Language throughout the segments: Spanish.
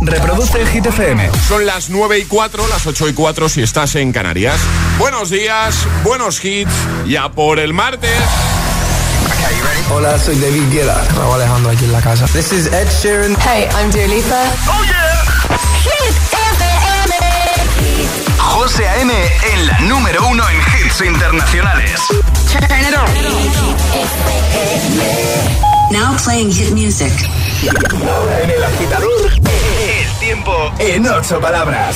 Reproduce Hit FM. Son las 9 y 4, las 8 y 4 si estás en Canarias. Buenos días, buenos hits, ya por el martes. Hola, soy David Guetta. Raúl Alejandro aquí en la casa. This is Ed Sheeran. Hey, I'm Dua Lipa. Oh yeah. Hit FM. José A.M. en la número uno en hits internacionales. Turn it on. Now playing hit music. En el agitador, el tiempo en ocho palabras.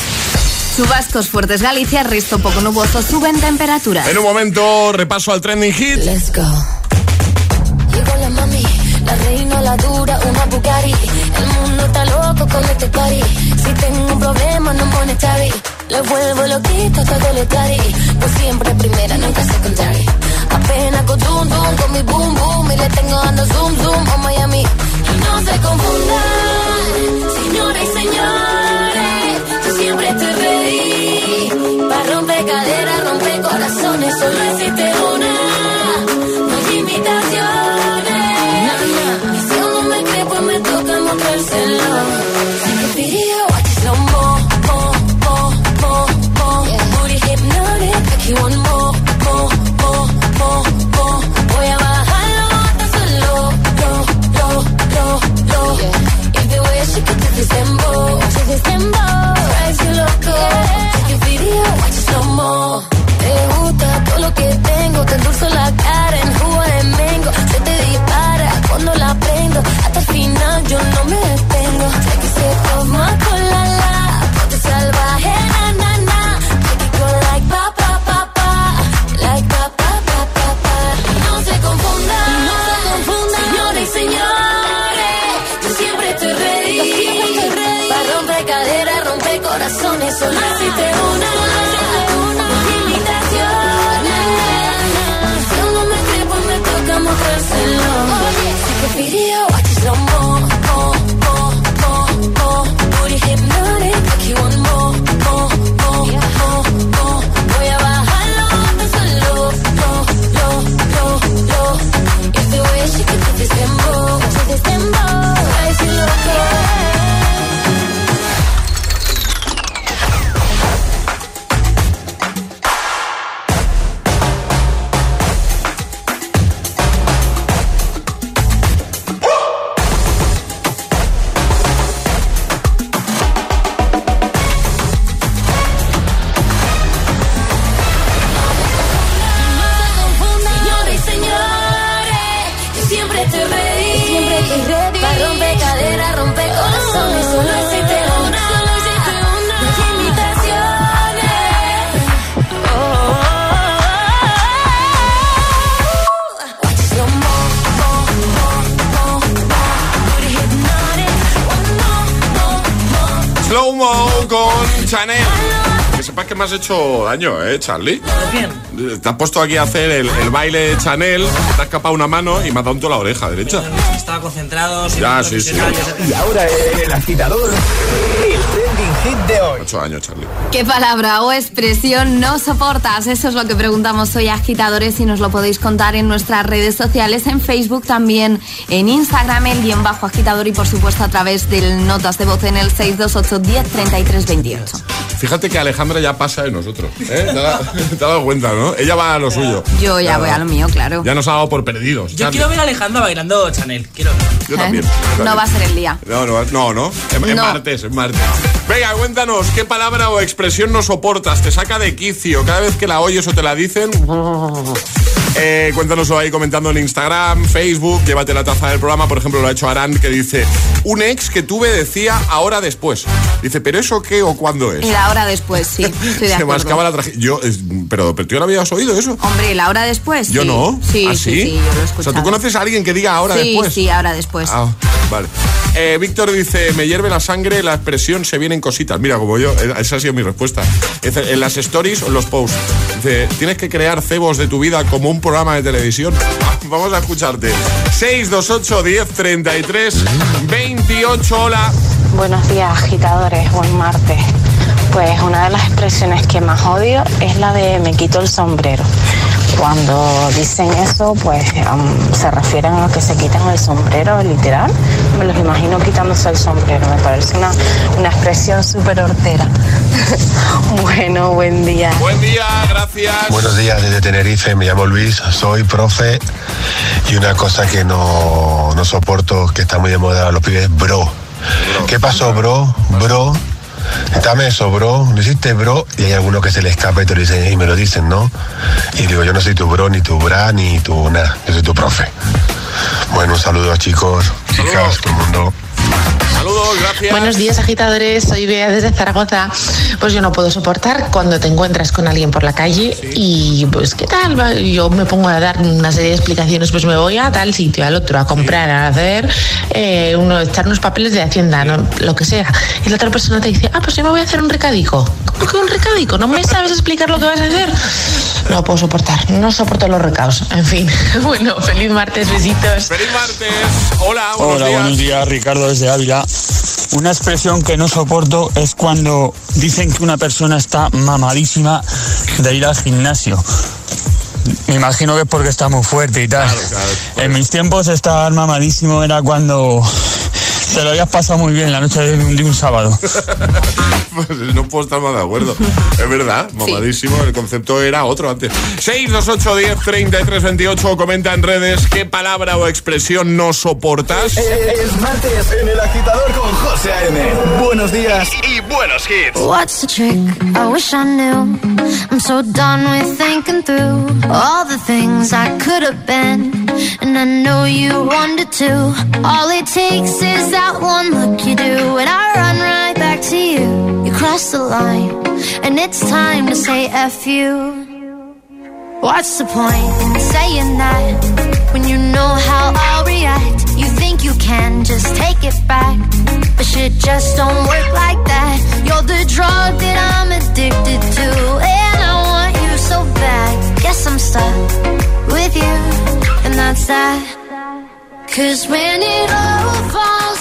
Chubascos fuertes Galicia, resto poco nuboso, suben temperaturas. En un momento, repaso al trending hit. Let's go. Llegó la mami, la reina, la dura, una Bugatti. El mundo está loco con este party. Si tengo un problema, no pone chavi. Le vuelvo loquito todo lo tari. Pues siempre primera, nunca secondary. Apenas con zoom, zoom, con mi boom, boom. Y le tengo dando zoom, zoom a Miami. Y no se confundan, señores y señores. Yo siempre estoy ready. Para romper caderas, romper corazones. Solo existe tengo, te endulzo la hecho daño, ¿eh, Charlie? Bien. Te has puesto aquí a hacer el, el baile de Chanel, te has escapado una mano y me has dado en toda la oreja derecha. Estaba concentrado. sin Ya, sí, sí. Y ahora el agitador, el trending hit de hoy. Ocho años, Charlie. ¿Qué palabra o expresión no soportas? Eso es lo que preguntamos hoy, agitadores, y nos lo podéis contar en nuestras redes sociales, en Facebook también, en Instagram, el guion bajo agitador y por supuesto a través del notas de voz en el 628 10 33 28. Fíjate que Alejandra ya pasa de nosotros. ¿eh? ¿Te, has dado- cuenta, ¿no? Ella va a lo suyo. Yo ya voy a lo mío, claro. Ya nos ha dado por perdidos. Yo Charlie. quiero ver a Alejandro bailando Chanel. Quiero ver. Yo también. ¿Eh? yo No también. va a ser el día. No, no, no, no. Es, es No. martes, es martes. Venga, cuéntanos, ¿qué palabra o expresión no soportas? ¿Te saca de quicio? Cada vez que la oyes o te la dicen... Eh, cuéntanoslo ahí comentando en Instagram, Facebook, llévate la taza del programa, por ejemplo lo ha hecho Arán que dice, un ex que tuve decía ahora después. Dice, ¿pero eso qué o cuándo es? La hora después, sí. Estoy de Se mascaba la tragedia. Yo, es- pero, pero tú lo habías oído eso. Hombre, la hora después. Yo sí. no. Sí, ¿Ah, sí, sí, yo lo he O sea. ¿tú conoces a alguien que diga ahora sí, después? Sí, ahora después. Ah, vale. Eh, Víctor dice, me hierve la sangre, la expresión se vienen cositas. Mira, como yo, eh, esa ha sido mi respuesta. En las stories o en los posts. Dice, tienes que crear cebos de tu vida como un programa de televisión. Vamos a escucharte. 628 10 33 28. Hola. Buenos días, agitadores. Buen martes. Pues una de las expresiones que más odio es la de me quito el sombrero. Cuando dicen eso, pues am, se refieren a que se quitan el sombrero, literal. Me los imagino quitándose el sombrero, me parece una, una expresión súper hortera. bueno, buen día. Buen día, gracias. Buenos días desde Tenerife, me llamo Luis, soy profe y una cosa que no, no soporto, que está muy de moda los pibes, bro. ¿Qué pasó, bro? Bro. Dame eso, bro. ¿No hiciste, bro? Y hay algunos que se le escapa y, te lo dicen, y me lo dicen, ¿no? Y digo, yo no soy tu bro, ni tu bra, ni tu nada. Yo soy tu profe. Bueno, un saludo, chicos, chicas, todo el mundo. Saludos, gracias. Buenos días, agitadores. Soy Bea desde Zaragoza. Pues yo no puedo soportar cuando te encuentras con alguien por la calle y, pues, ¿qué tal? Va, Yo me pongo a dar una serie de explicaciones. Pues me voy a tal sitio, al otro, a comprar, a hacer, eh, uno, echar unos papeles de Hacienda, ¿no? lo que sea. Y la otra persona te dice, ah, pues yo me voy a hacer un recadico. ¿Cómo que un recadico? ¿No me sabes explicar lo que vas a hacer? No puedo soportar. No soporto los recados. En fin. Bueno, feliz martes, besitos. Feliz martes. Hola, buenos Hola, días. buenos días, Ricardo desde Ávila. Una expresión que no soporto es cuando dicen que una persona está mamadísima de ir al gimnasio. Me imagino que es porque está muy fuerte y tal. En mis tiempos estar mamadísimo era cuando te lo habías pasado muy bien la noche de un, de un sábado. Pues no puedo estar más de acuerdo. Es verdad, mamadísimo. El concepto era otro antes. 628 10 33 28. Comenta en redes qué palabra o expresión no soportas. Es martes en el agitador con José A.M. Buenos días y, y buenos hits. What's the trick? I wish I knew. I'm so done with thinking through all the things I could have been. And I know you wanted to. All it takes is that one look you do. And I run right back to you. You cross the line. And it's time to say F you. What's the point in saying that when you know how I'll react? You think you can just take it back, but shit just don't work like that. You're the drug that I'm addicted to, and I want you so bad. Guess I'm stuck with you, that. Cause when it all falls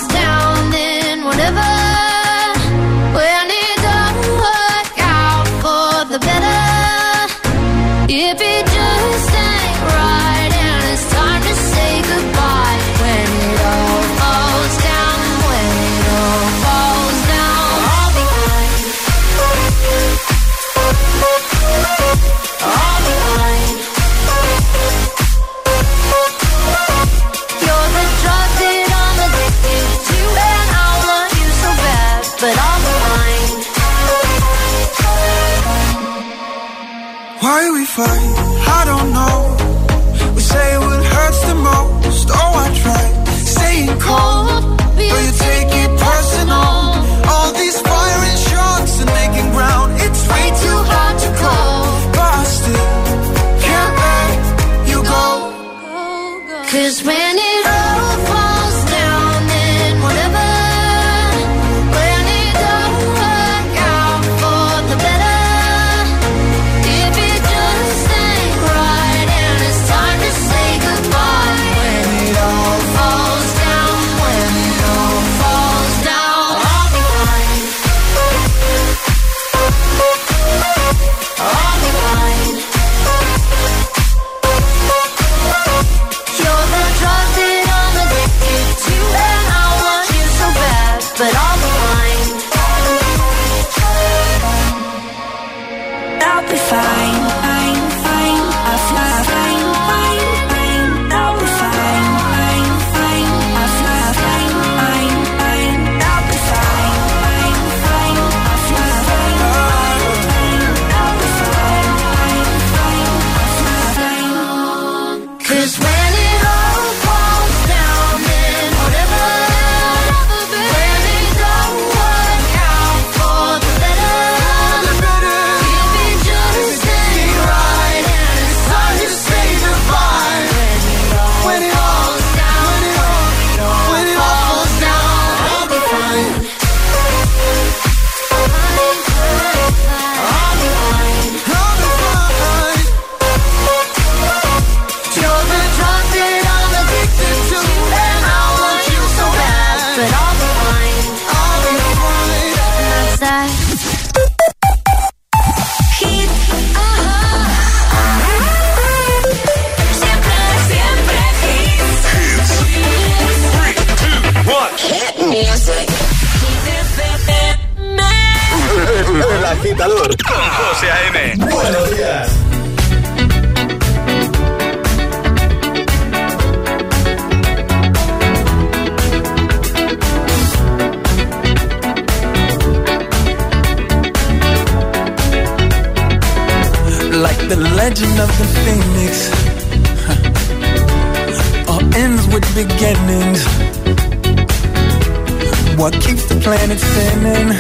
planet spinning?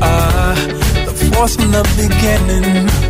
Ah, the force from the beginning.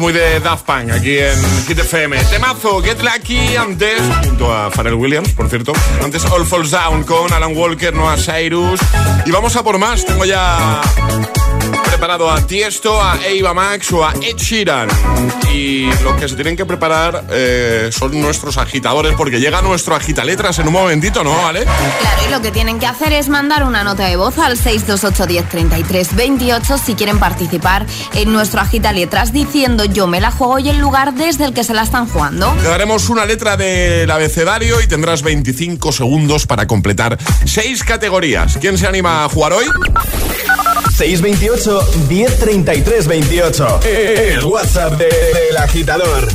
Muy de Daft Punk aquí en Hit FM. Temazo, Get Lucky antes, junto a Pharrell Williams, por cierto. Antes All Falls Down con Alan Walker, Noah Cyrus. Y vamos a por más. Tengo ya preparado a Tiesto, a Eva Max o a Ed Sheeran. Y lo que se tienen que preparar eh, son nuestros agitadores, porque llega nuestro agitaletras en un momentito, ¿no, ¿Vale? Claro, y lo que tienen que hacer es mandar una nota de voz al 628 10 33 28 si quieren participar en nuestro agita letras diciendo yo me la juego y el lugar desde el que se la están jugando. Te daremos una letra del abecedario y tendrás 25 segundos para completar seis categorías. ¿Quién se anima a jugar hoy? 628 1033 28. El WhatsApp de- del agitador.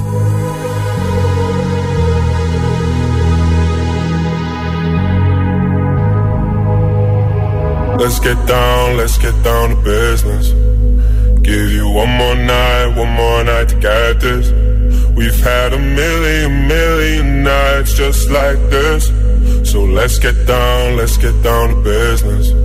Let's get down, let's get down to business. Give you one more night, one more night to get this. We've had a million, million nights just like this. So let's get down, let's get down to business.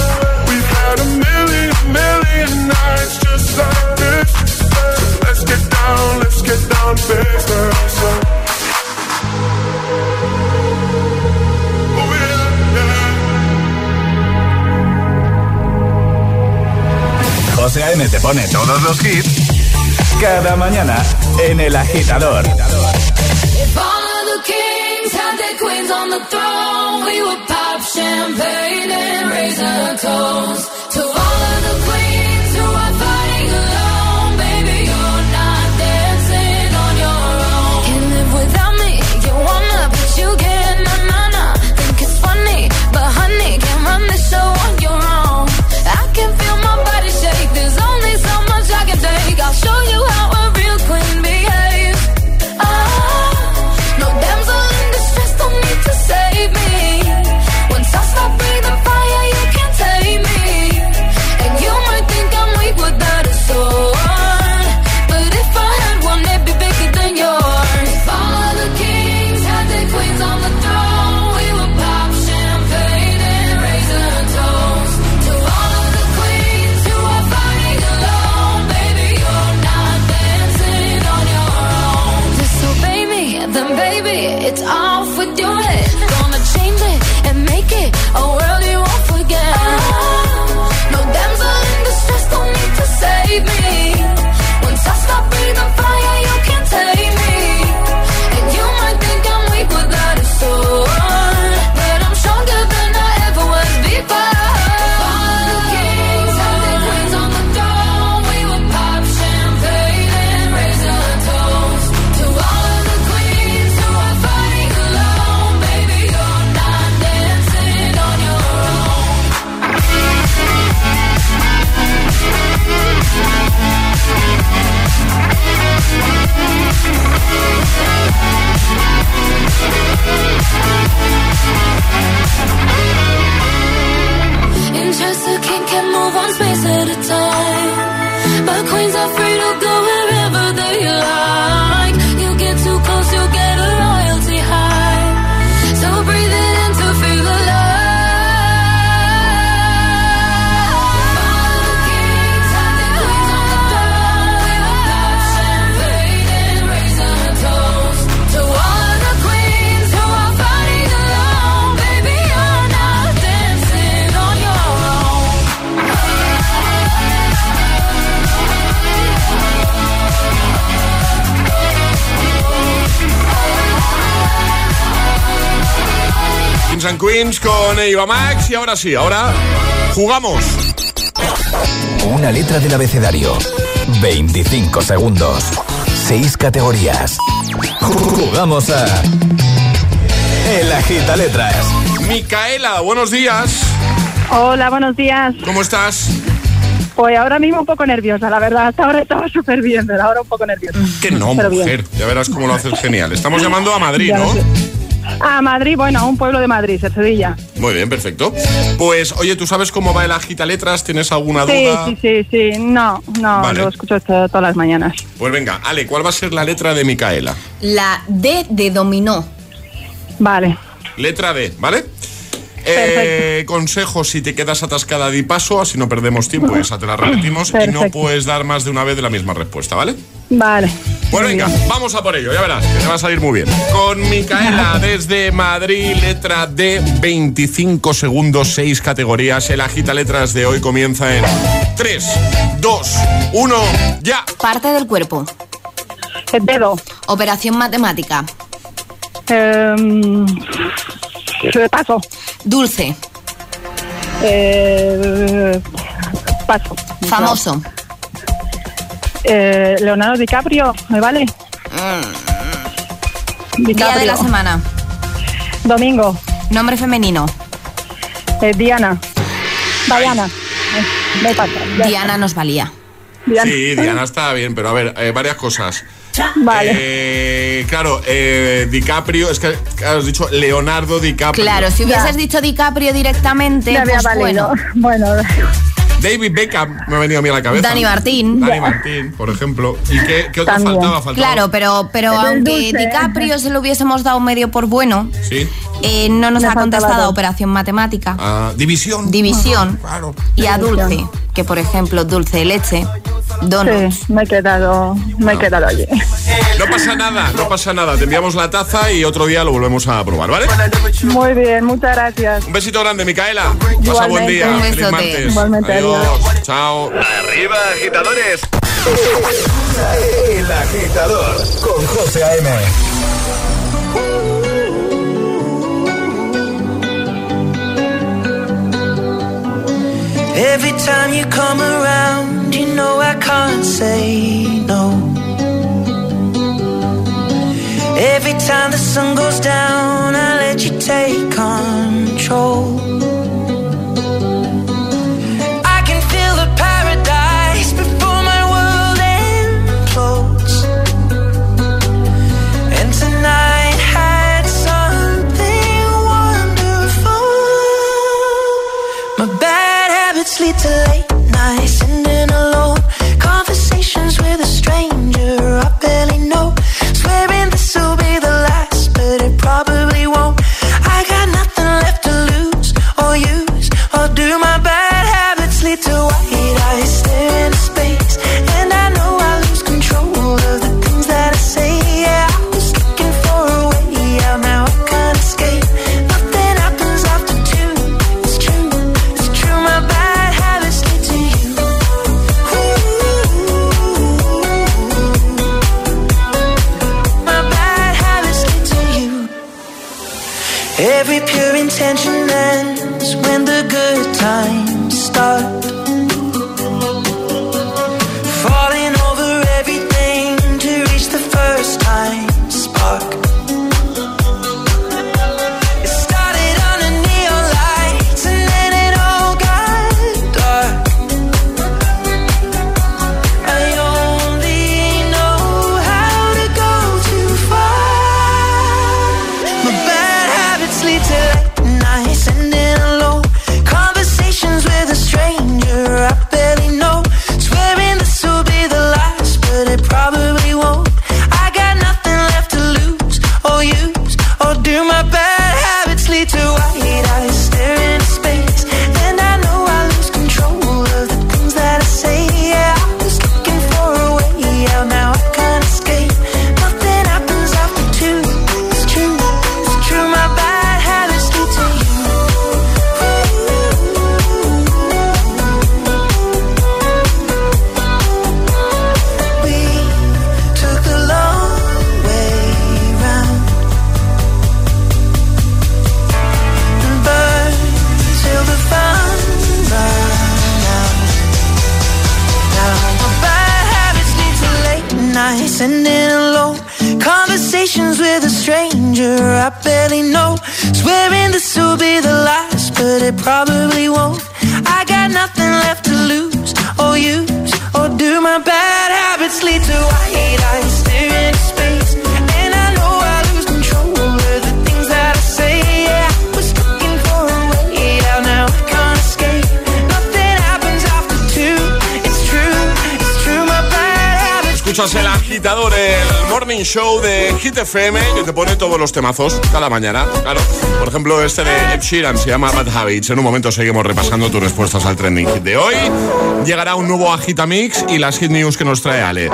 Had a million, million nights just like this. So let's get down, let's get down to business. Oh, yeah, yeah. José A.M. te pone todos los hits cada mañana en El Agitador. If all of the kings had their queens on the throne, we would pop champagne and raise a toast Con Eva Max y ahora sí, ahora jugamos. Una letra del abecedario. 25 segundos. 6 categorías. Jugamos a. El Agita Letras. Micaela, buenos días. Hola, buenos días. ¿Cómo estás? Pues ahora mismo un poco nerviosa, la verdad. Hasta ahora estaba súper bien, pero ahora un poco nerviosa. Que no, Pero bien. mujer. Ya verás cómo lo haces genial. Estamos llamando a Madrid, Ya ¿no? A Madrid, bueno, a un pueblo de Madrid, Sevilla. Muy bien, perfecto. Pues, oye, ¿tú sabes cómo va el agita letras? ¿Tienes alguna duda? sí, sí, sí. No, no, Vale. lo escucho to- todas las mañanas. Pues venga, Ale, ¿cuál va a ser la letra de Micaela? La D de dominó. Vale. Letra D, ¿vale? Eh, consejo, si te quedas atascada di paso, así no perdemos tiempo, esa te la repetimos y no puedes dar más de una vez de la misma respuesta, ¿vale? Vale. Pues venga, vamos a por ello, ya verás, que te va a salir muy bien. Con Micaela desde Madrid, letra D, 25 segundos, 6 categorías. El agita letras de hoy comienza en 3, 2, 1, ya. Parte del cuerpo. El dedo. Operación matemática. Em, paso. Dulce. Eh, paso. Famoso. Eh, Leonardo DiCaprio, ¿me vale? Día de la semana. Domingo. Nombre femenino. Eh, Diana. Diana. Eh, me pasa. ya Diana nos valía. Diana. Sí, Diana está bien, pero a ver, eh, varias cosas. Vale. Eh, claro, eh, DiCaprio, es que has dicho Leonardo DiCaprio. Claro, si hubieses dicho DiCaprio directamente, pues valido. bueno. Bueno, David Beckham me ha venido a mí a la cabeza. Dani Martín. Dani Martín, por ejemplo. ¿Y qué, qué otro faltaba? Faltaba- Claro, pero, pero aunque dulce. DiCaprio se lo hubiésemos dado medio por bueno, Sí. eh, no nos Me ha contestado a operación matemática. Ah, división. División. Claro. Y a dulce, que por ejemplo dulce de leche, donuts. sí, me he quedado, me he quedado allí. No pasa nada, no pasa nada. Te enviamos la taza y otro día lo volvemos a probar, ¿vale? Muy bien, muchas gracias. Un besito grande, Micaela. Pasa buen Igualmente. día. Un Feliz martes. Igualmente, Adiós. Adiós. Chao. Arriba, agitadores. El agitador con José A.M. Every time you come around, you know I can't say no. Every time the sun goes down, I let you take control. Show de Hit FM que te pone todos los temazos cada mañana. Claro, por ejemplo, este de Ed Sheeran se llama Bad Habits. En un momento seguimos repasando tus respuestas al trending hit de hoy. Llegará un nuevo Agitamix y las hit news que nos trae Ale.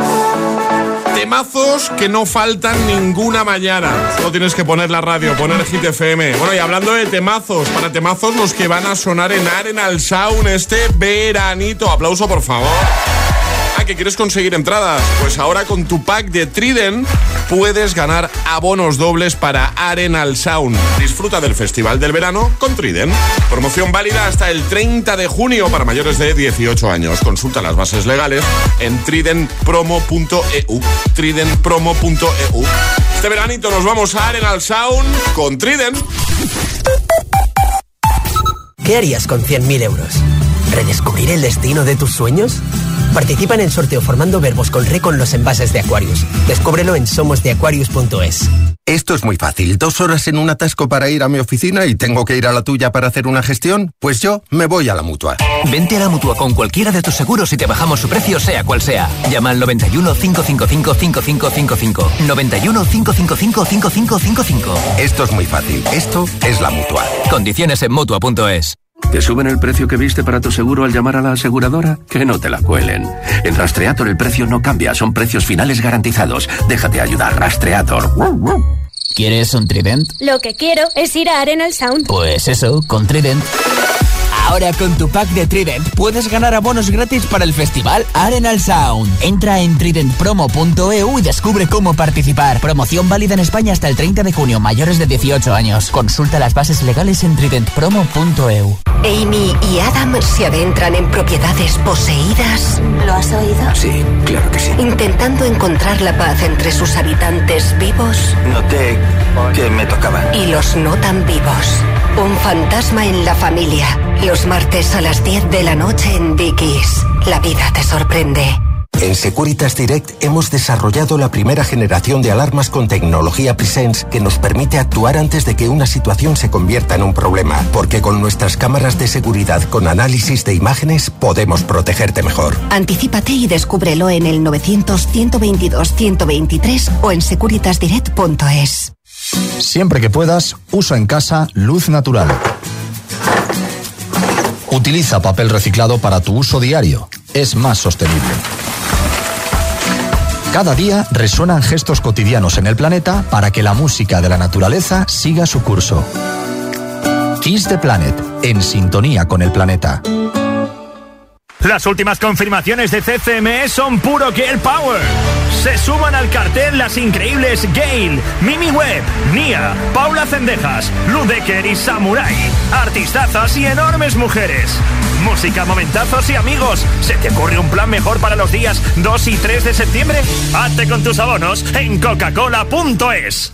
Temazos que no faltan ninguna mañana. Solo tienes que poner la radio, poner Hit FM. Bueno, y hablando de temazos, para temazos los que van a sonar en Arenal Sound este veranito. Aplauso, por favor. Que quieres conseguir entradas. Pues ahora con tu pack de Trident puedes ganar abonos dobles para Arenal Sound. Disfruta del Festival del Verano con Trident. Promoción válida hasta el 30 de junio para mayores de 18 años. Consulta las bases legales en tridentpromo.eu. Tridentpromo.eu. Este veranito nos vamos a Arenal Sound con Trident. ¿Qué harías con 100.000 euros? ¿Redescubrir el destino de tus sueños? Participa en el sorteo formando verbos con re con los envases de Aquarius. Descúbrelo en somosdeaquarius.es. Esto es muy fácil. Dos horas en un atasco para ir a mi oficina y tengo que ir a la tuya para hacer una gestión. Pues yo me voy a la mutua. Vente a la mutua con cualquiera de tus seguros y te bajamos su precio, sea cual sea. Llama al 91 555 5555. 91 555 5555. Esto es muy fácil. Esto es la mutua. Condiciones en mutua.es. ¿Te suben el precio que viste para tu seguro al llamar a la aseguradora? Que no te la cuelen. En Rastreator el precio no cambia, son precios finales garantizados. Déjate ayudar, Rastreator. ¿Quieres un Trident? Lo que quiero es ir a Arenal Sound. Pues eso, con Trident. Ahora con tu pack de Trident puedes ganar abonos gratis para el festival Arenal Sound. Entra en tridentpromo.eu y descubre cómo participar. Promoción válida en España hasta el 30 de junio, mayores de 18 años. Consulta las bases legales en tridentpromo.eu. Amy y Adam se adentran en propiedades poseídas. ¿Lo has oído? Sí, claro que sí. Intentando encontrar la paz entre sus habitantes vivos. Noté que me tocaba. Y los no tan vivos. Un fantasma en la familia. Los martes a las 10 de la noche en Dickies. La vida te sorprende. En Securitas Direct hemos desarrollado la primera generación de alarmas con tecnología Presence que nos permite actuar antes de que una situación se convierta en un problema, porque con nuestras cámaras de seguridad con análisis de imágenes podemos protegerte mejor. Anticípate y descúbrelo en el 900 122 123 o en securitasdirect.es. Siempre que puedas, usa en casa luz natural. Utiliza papel reciclado para tu uso diario. Es más sostenible. Cada día resuenan gestos cotidianos en el planeta para que la música de la naturaleza siga su curso. Kiss the Planet, en sintonía con el planeta. Las últimas confirmaciones de CCME son puro Girl Power. Se suman al cartel las increíbles Gail, Mimi Webb, Nia, Paula Cendejas, Ludecker y Samurai. Artistazas y enormes mujeres. Música, momentazos y amigos. ¿Se te ocurre un plan mejor para los días 2 y 3 de septiembre? Hazte con tus abonos en coca-cola.es.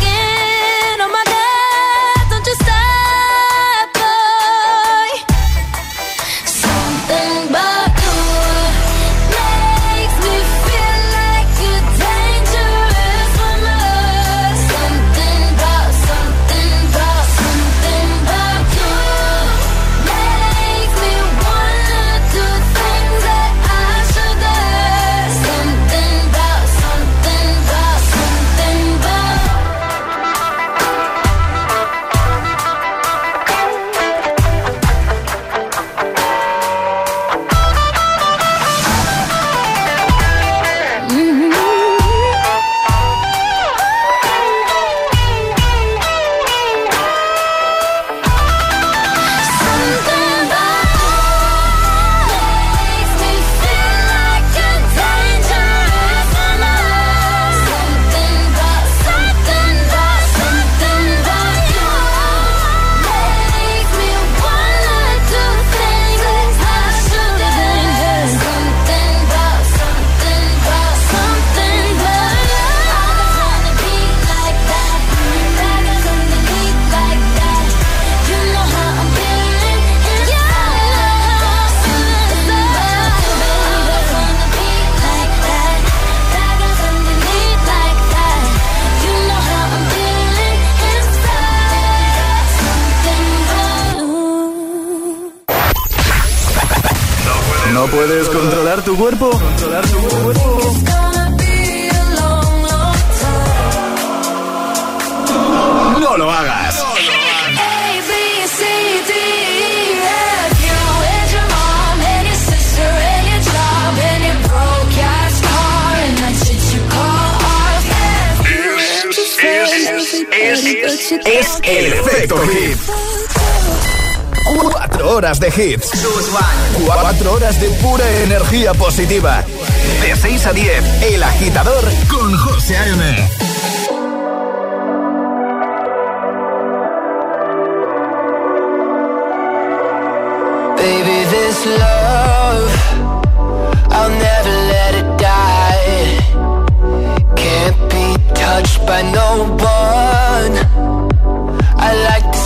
de hits. Cuatro horas de pura energía positiva. De 6 a 10, El Agitador con José A.M. Baby, this love, I'll never let it die. Can't be touched by no one. I like to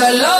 Cause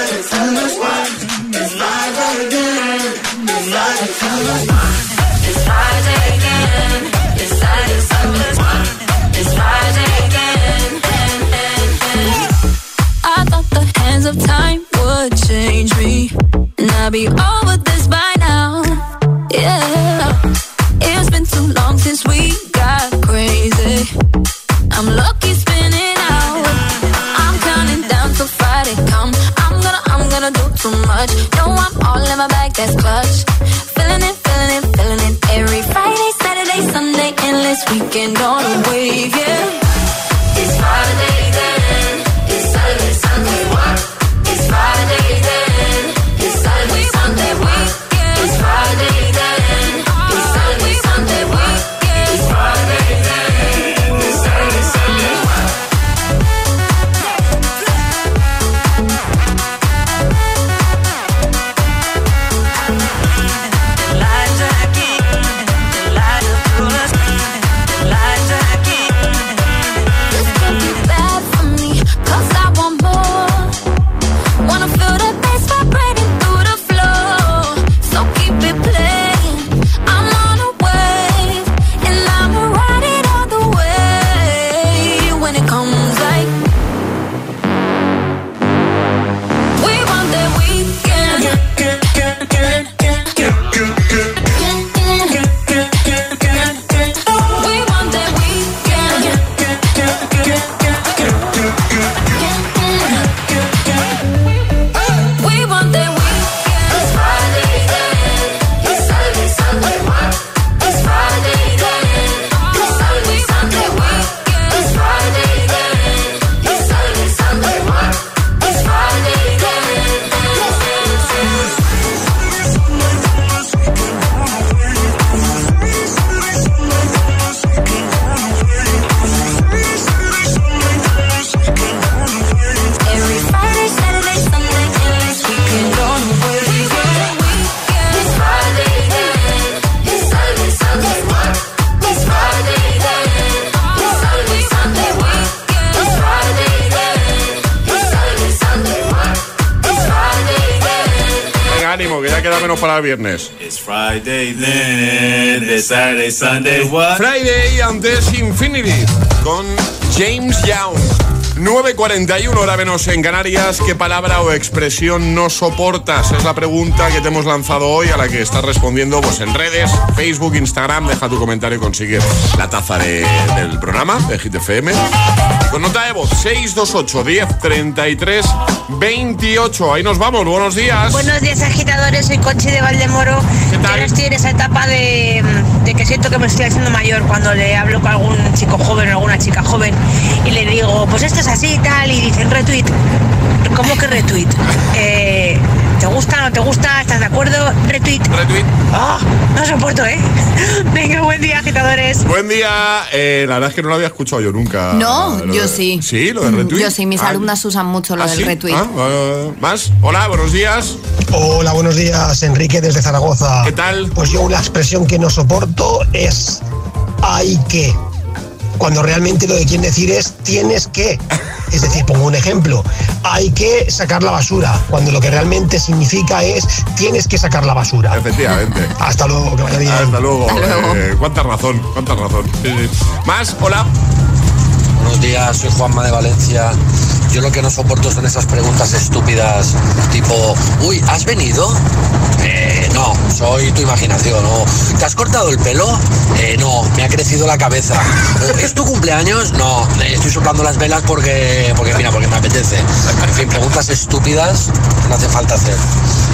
para viernes. It's Friday then, it's Saturday, Sunday, what? Friday antes Infinity con James Young. 9.41 hora menos en Canarias. ¿Qué palabra o expresión no soportas? Es la pregunta que te hemos lanzado hoy a la que estás respondiendo pues, en redes, Facebook, Instagram. Deja tu comentario y consigue la taza de- del programa de Hit FM. Con nota de voz 628 10 33 28. Ahí nos vamos. Buenos días. Buenos días agitadores, soy Conchi de Valdemoro. Yo ahora estoy en esa etapa de, de que siento que me estoy haciendo mayor cuando le hablo con algún chico joven o alguna chica joven y le digo, pues esto es así y tal, y dicen retweet. ¿Cómo que retweet? Eh, ¿Te gusta, no te gusta? ¿Estás de acuerdo? Retweet. Retweet. Ah, no soporto, ¿eh? Venga, buen día, agitadores. Buen día. Eh, la verdad es que no lo había escuchado yo nunca. No, Lo yo de- sí. Sí, lo de retweet. Yo sí, mis Ah, alumnas usan mucho lo ¿ah, del sí? retweet. Ah, ¿Más? Hola, buenos días. Hola, buenos días, Enrique desde Zaragoza. ¿Qué tal? Pues yo una expresión que no soporto es hay que. Cuando realmente lo que quieren decir es tienes que. Es decir, pongo un ejemplo. Hay que sacar la basura. Cuando lo que realmente significa es tienes que sacar la basura. Efectivamente. Hasta luego, que vaya bien. Hasta luego. Eh, cuánta razón, cuánta razón. Más, hola. Buenos días, soy Juanma de Valencia. Yo lo que no soporto son esas preguntas estúpidas, tipo, uy, ¿has venido? Eh, no, soy tu imaginación. ¿no? ¿Te has cortado el pelo? Eh, no, me ha crecido la cabeza. ¿Es tu cumpleaños? No, eh, estoy soplando las velas porque, porque mira, porque me apetece. En fin, preguntas estúpidas no hace falta hacer.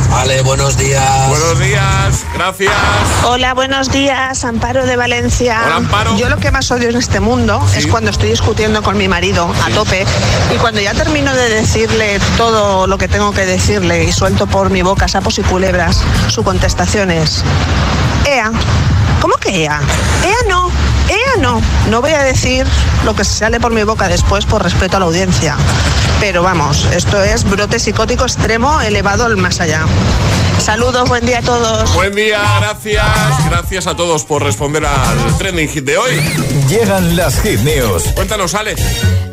Vale, buenos días. Buenos días, gracias. Hola, buenos días, Amparo de Valencia. Hola, Amparo. Yo lo que más odio en este mundo es cuando estoy discutiendo con mi marido a tope y cuando ya termino de decirle todo lo que tengo que decirle y suelto por mi boca sapos y culebras, su contestación es, Ea, ¿cómo que Ea? Ea no, Ea no. No voy a decir lo que sale por mi boca después por respeto a la audiencia. Pero vamos, esto es brote psicótico extremo elevado al más allá. Saludos, buen día a todos. Buen día, gracias. Gracias a todos por responder al trending hit de hoy. Llegan las hit news. Cuéntanos, Ale.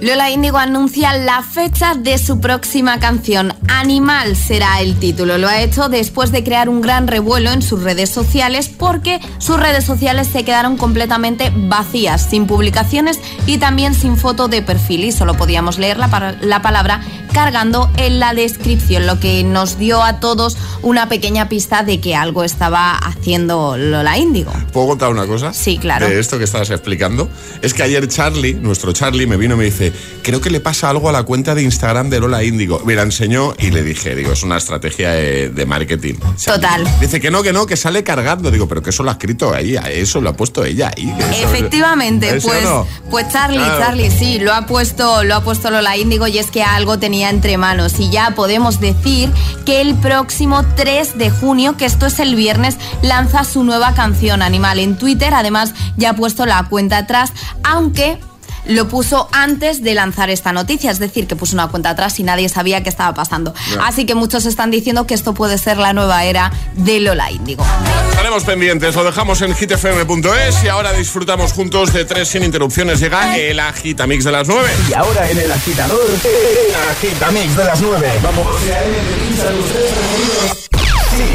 Lola Índigo anuncia la fecha de su próxima canción. Animal será el título. Lo ha hecho después de crear un gran revuelo en sus redes sociales porque sus redes sociales se quedaron completamente vacías, sin publicaciones y también sin foto de perfil y solo podíamos leer la, la palabra cargando en la descripción, lo que nos dio a todos una pequeña pista de que algo estaba haciendo Lola Índigo. ¿Puedo contar una cosa? Sí, claro. De esto que estabas explicando. Es que ayer Charlie, nuestro Charlie, me vino y me dice, creo que le pasa algo a la cuenta de Instagram de Lola Índigo. Me la enseñó y le dije, digo, es una estrategia de, de marketing. Total. Dice que no, que no, que sale cargando. Digo, pero que eso lo ha escrito ella, eso lo ha puesto ella ahí. eso- Efectivamente, ¿Ese o pues, no? pues Charlie, Claro. Charlie, sí, lo ha puesto, lo ha puesto Lola Índigo y es que algo tenía entre manos y ya podemos decir que el próximo 3 de junio, que esto es el viernes, lanza su nueva canción Animal en Twitter, además ya ha puesto la cuenta atrás, aunque lo puso antes de lanzar esta noticia, es decir, que puso una cuenta atrás y nadie sabía qué estaba pasando. Así que muchos están diciendo que esto puede ser la nueva era de Lola Índigo. Estaremos pendientes, lo dejamos en hitfm.es y ahora disfrutamos juntos de tres sin interrupciones. Llega el Agitamix de las 9. Y ahora en el agitador, el agitamix de las 9. Vamos.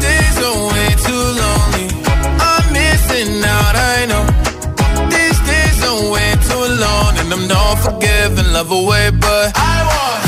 Days way too. I'm missing out, I know. Days way too alone, and I'm not forgiving, love away, but I want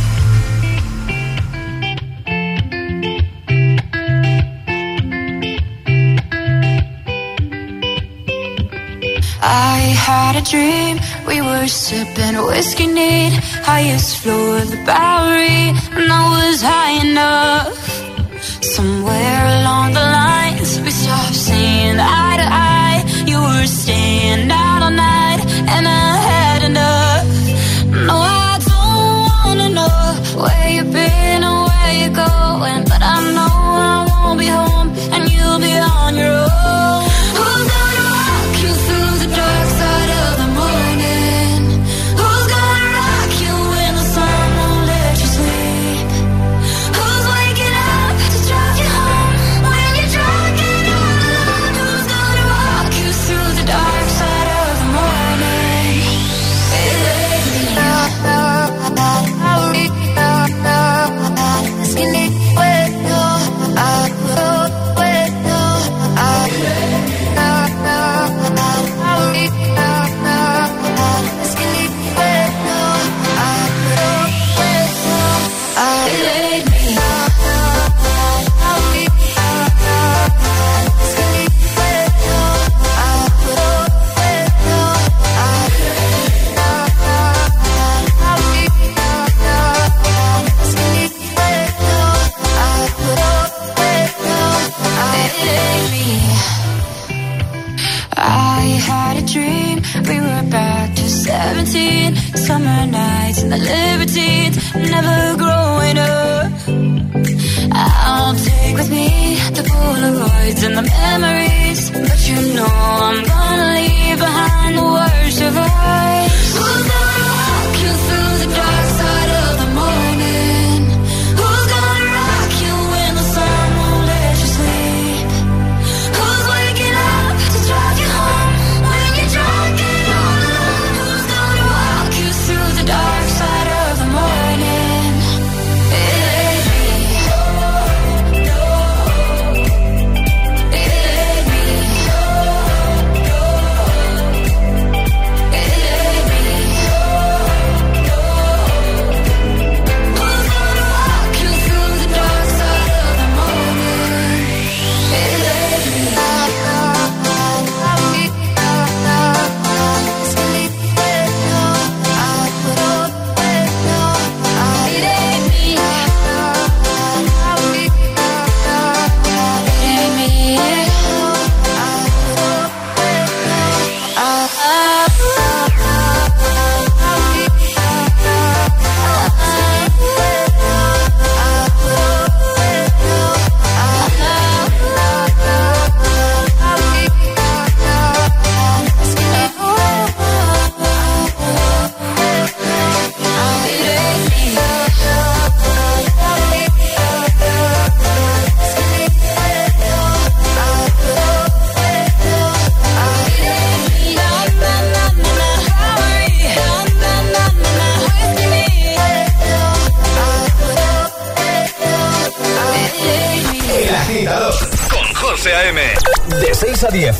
I had a dream, we were sipping whiskey neat, highest floor of the Bowery, and I was high enough. Somewhere along the lines, we stopped seeing eye to eye. You were staying out all night, and I had enough. No, I don't wanna know where you've been or where you're going,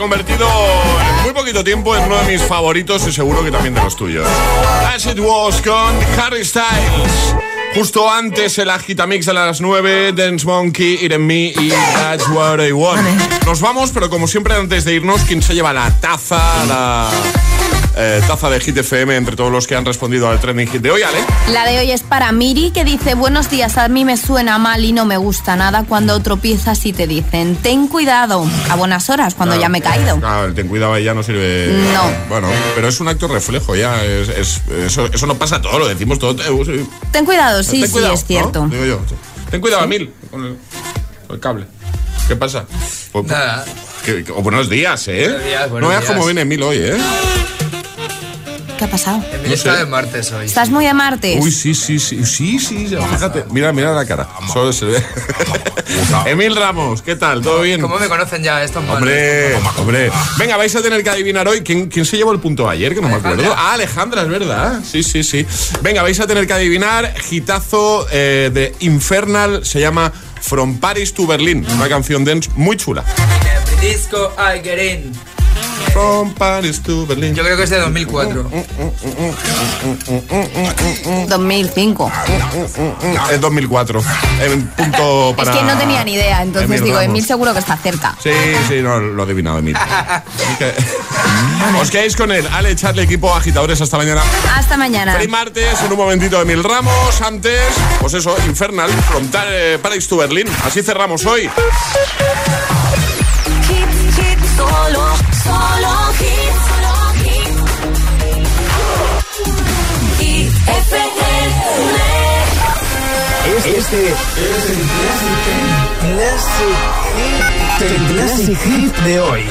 Convertido en muy poquito tiempo en uno de mis favoritos y seguro que también de los tuyos. As It Was con Harry Styles. Justo antes el agitamix de las 9, Dance Monkey, It and Me y That's What I Want. Nos vamos, pero como siempre antes de irnos, ¿quién se lleva la taza, la eh, taza de Hit FM entre todos los que han respondido al trending hit de hoy, Ale? La de hoy es para Miri, que dice, buenos días, a mí me suena mal y no me gusta nada cuando tropiezas y te dicen, ten cuidado, a buenas horas, cuando ya me he caído. Ah, el ten cuidado ahí ya no sirve. No. Bueno, pero es un acto reflejo ya. Es, es- eso, eso no pasa todo, lo decimos todo. eh, sí. Ten cuidado, sí, Ten sí, cuidado, es cierto. ¿no? Digo yo. Ten cuidado, Emil, con el, con el cable. ¿Qué pasa? Pues- Nada. que- que- buenos días, ¿eh? Buenos días, buenos no veas cómo viene Emil hoy, ¿eh? ¿Qué ha pasado? Emilio está de martes hoy. ¿Estás muy de martes? Uy, sí, sí, sí, sí, sí. Fíjate, mira, mira la cara. Solo se ve. Emil Ramos, ¿qué tal? ¿Todo bien? ¿Cómo me conocen ya estos Hombre, hombre. Venga, vais a tener que adivinar hoy quién, quién se llevó el punto ayer, que no me acuerdo. Ah, Alejandra, es verdad. Sí, sí, sí. Venga, vais a tener que adivinar. Gitazo eh, de Infernal se llama From Paris to Berlin. Una canción dance muy chula. Disco I Get In. From Paris to Berlin. Yo creo que es de 2004. 2005. Es 2004. En punto para. Es que no tenía ni idea, entonces Emil digo, Ramos. Emil seguro que está cerca. Sí, sí, no, lo he adivinado, Emil. Que- Os quedáis con él. Ale, echarle equipo, agitadores, hasta mañana. Hasta mañana. Feliz martes, en un momentito de Mil Ramos. Antes, pues eso, Infernal, from eh, Paris to Berlin. Así cerramos hoy. Solo, solo hit, solo hit. Y Este es el Classic, el Classic Hit de hoy.